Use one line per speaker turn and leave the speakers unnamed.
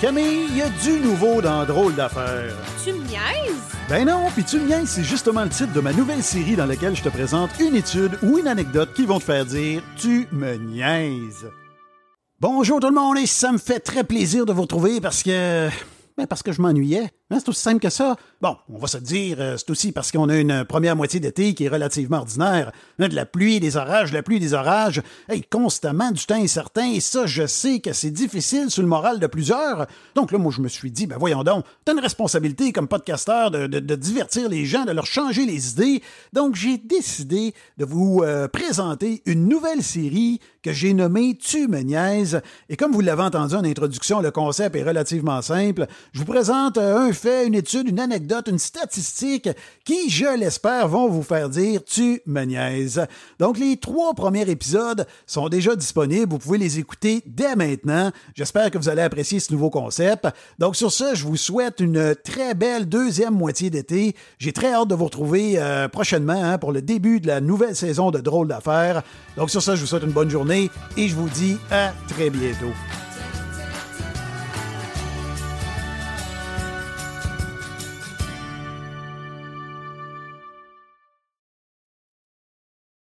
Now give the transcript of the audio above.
Camille, il y a du nouveau dans Drôle d'affaires.
Tu me niaises?
Ben non, puis tu me niaises, c'est justement le titre de ma nouvelle série dans laquelle je te présente une étude ou une anecdote qui vont te faire dire Tu me niaises. Bonjour tout le monde et ça me fait très plaisir de vous retrouver parce que. Ben parce que je m'ennuyais. Hein, c'est aussi simple que ça. Bon, on va se dire, euh, c'est aussi parce qu'on a une première moitié d'été qui est relativement ordinaire. Hein, de la pluie, des orages, de la pluie, des orages. Hey, constamment du temps incertain. Et ça, je sais que c'est difficile sur le moral de plusieurs. Donc là, moi, je me suis dit, ben voyons donc, t'as une responsabilité comme podcasteur de, de, divertir les gens, de leur changer les idées. Donc j'ai décidé de vous euh, présenter une nouvelle série que j'ai nommée Tu me. Et comme vous l'avez entendu en introduction, le concept est relativement simple. Je vous présente euh, un fait, une étude, une anecdote, une statistique qui, je l'espère, vont vous faire dire tu me niaises. Donc, les trois premiers épisodes sont déjà disponibles. Vous pouvez les écouter dès maintenant. J'espère que vous allez apprécier ce nouveau concept. Donc, sur ce, je vous souhaite une très belle deuxième moitié d'été. J'ai très hâte de vous retrouver euh, prochainement hein, pour le début de la nouvelle saison de Drôle d'affaires. Donc, sur ça, je vous souhaite une bonne journée et je vous dis à très bientôt.